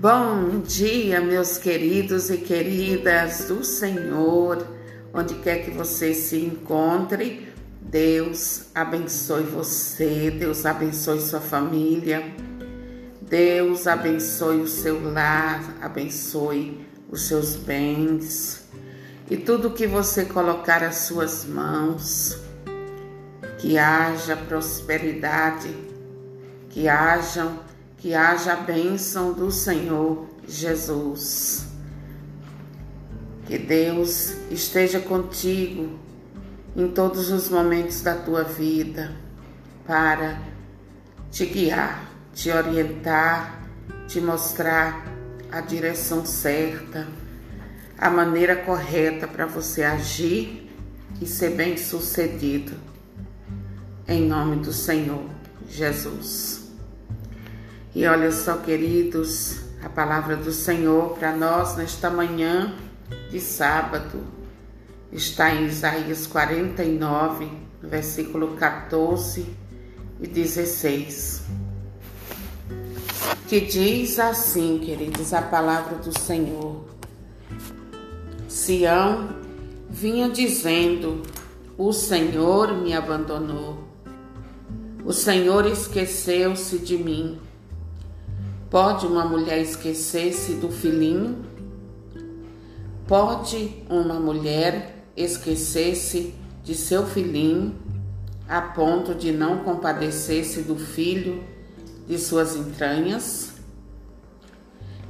Bom dia, meus queridos e queridas do Senhor, onde quer que você se encontre, Deus abençoe você, Deus abençoe sua família, Deus abençoe o seu lar, abençoe os seus bens e tudo que você colocar as suas mãos, que haja prosperidade, que hajam que haja a bênção do Senhor Jesus. Que Deus esteja contigo em todos os momentos da tua vida para te guiar, te orientar, te mostrar a direção certa, a maneira correta para você agir e ser bem-sucedido. Em nome do Senhor Jesus. E olha só, queridos, a palavra do Senhor para nós nesta manhã de sábado está em Isaías 49, versículo 14 e 16. Que diz assim, queridos, a palavra do Senhor. Sião vinha dizendo: O Senhor me abandonou. O Senhor esqueceu-se de mim. Pode uma mulher esquecer-se do filhinho? Pode uma mulher esquecer-se de seu filhinho a ponto de não compadecer-se do filho de suas entranhas?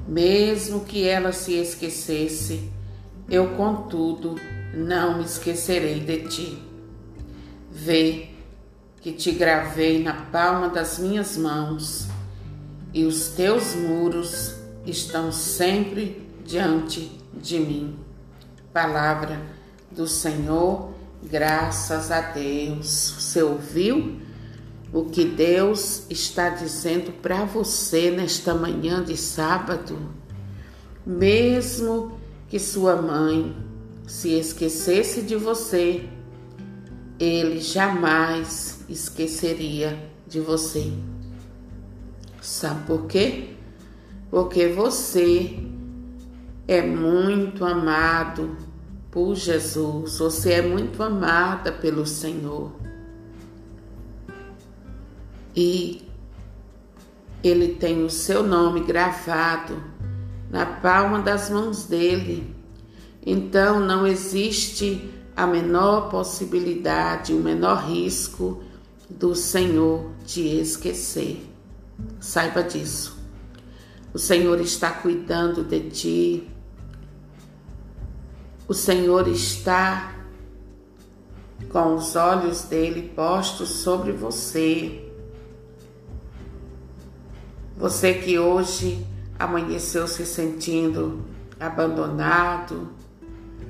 Mesmo que ela se esquecesse, eu, contudo, não me esquecerei de ti. Vê que te gravei na palma das minhas mãos e os teus muros estão sempre diante de mim. Palavra do Senhor, graças a Deus. Você ouviu o que Deus está dizendo para você nesta manhã de sábado? Mesmo que sua mãe se esquecesse de você, ele jamais esqueceria de você. Sabe por quê? Porque você é muito amado por Jesus, você é muito amada pelo Senhor. E ele tem o seu nome gravado na palma das mãos dele. Então não existe a menor possibilidade, o menor risco do Senhor te esquecer. Saiba disso. O Senhor está cuidando de ti. O Senhor está com os olhos dele postos sobre você. Você que hoje amanheceu se sentindo abandonado,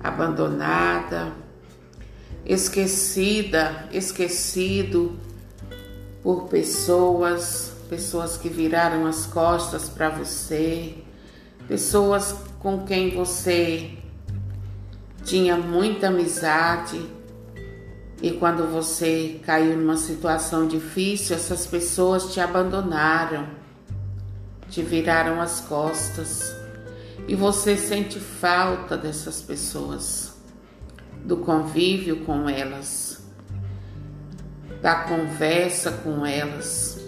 abandonada, esquecida, esquecido por pessoas pessoas que viraram as costas para você, pessoas com quem você tinha muita amizade e quando você caiu numa situação difícil, essas pessoas te abandonaram, te viraram as costas e você sente falta dessas pessoas, do convívio com elas, da conversa com elas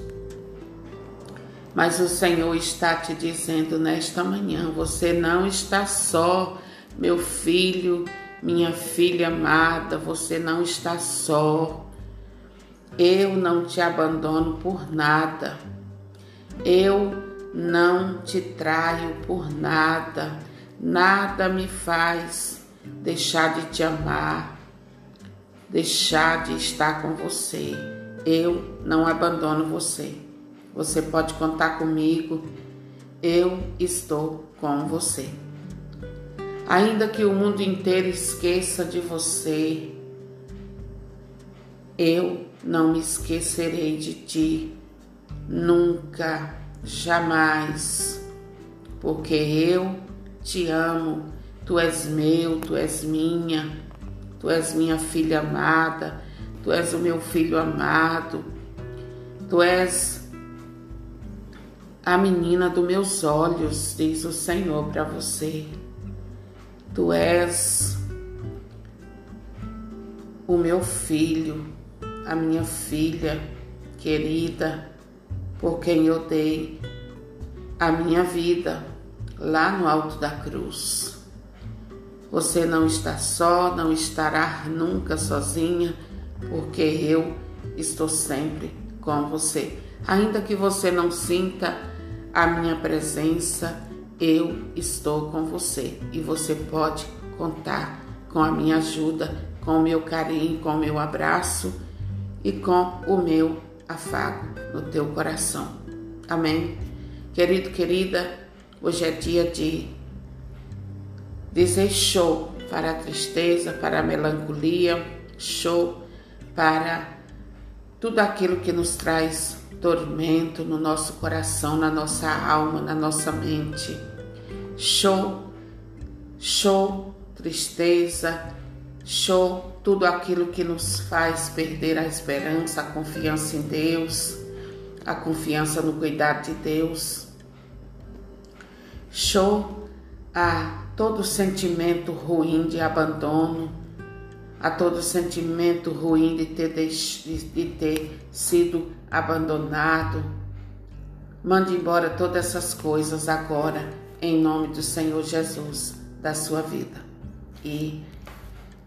mas o Senhor está te dizendo nesta manhã: você não está só, meu filho, minha filha amada, você não está só. Eu não te abandono por nada. Eu não te traio por nada. Nada me faz deixar de te amar, deixar de estar com você. Eu não abandono você. Você pode contar comigo. Eu estou com você. Ainda que o mundo inteiro esqueça de você, eu não me esquecerei de ti. Nunca, jamais. Porque eu te amo. Tu és meu, tu és minha. Tu és minha filha amada. Tu és o meu filho amado. Tu és a menina dos meus olhos, diz o Senhor para você. Tu és o meu filho, a minha filha querida, por quem eu dei a minha vida lá no alto da cruz. Você não está só, não estará nunca sozinha, porque eu estou sempre com você. Ainda que você não sinta a minha presença, eu estou com você e você pode contar com a minha ajuda, com o meu carinho, com o meu abraço e com o meu afago no teu coração. Amém? Querido, querida, hoje é dia de dizer show para a tristeza, para a melancolia, show para tudo aquilo que nos traz tormento no nosso coração, na nossa alma, na nossa mente. Show, show, tristeza, show, tudo aquilo que nos faz perder a esperança, a confiança em Deus, a confiança no cuidado de Deus. Show a todo sentimento ruim de abandono, a todo sentimento ruim de ter, de ter sido abandonado. Mande embora todas essas coisas agora, em nome do Senhor Jesus, da sua vida. E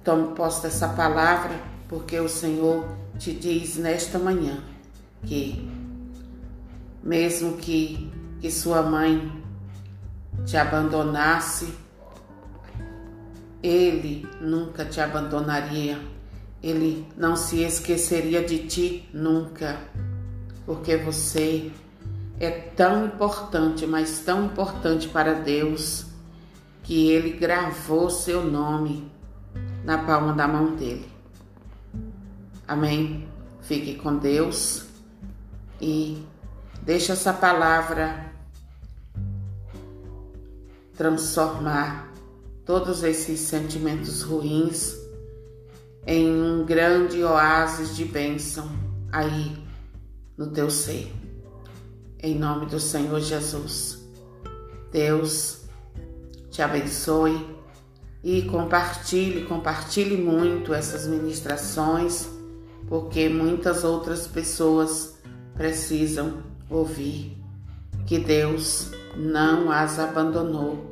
tome posse dessa palavra, porque o Senhor te diz nesta manhã que, mesmo que, que sua mãe te abandonasse, ele nunca te abandonaria, ele não se esqueceria de ti nunca, porque você é tão importante, mas tão importante para Deus, que ele gravou seu nome na palma da mão dele. Amém? Fique com Deus e deixe essa palavra transformar todos esses sentimentos ruins em um grande oásis de bênção aí no teu ser. Em nome do Senhor Jesus. Deus te abençoe e compartilhe, compartilhe muito essas ministrações, porque muitas outras pessoas precisam ouvir que Deus não as abandonou,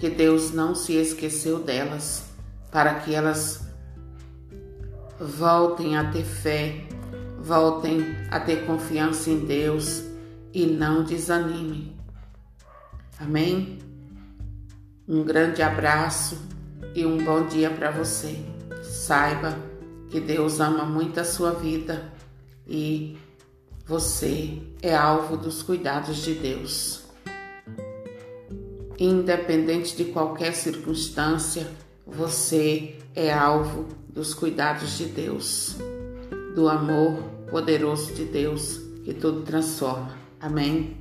que Deus não se esqueceu delas, para que elas voltem a ter fé, voltem a ter confiança em Deus e não desanimem. Amém? Um grande abraço e um bom dia para você. Saiba que Deus ama muito a sua vida e você é alvo dos cuidados de Deus. Independente de qualquer circunstância, você é alvo dos cuidados de Deus, do amor poderoso de Deus que tudo transforma. Amém?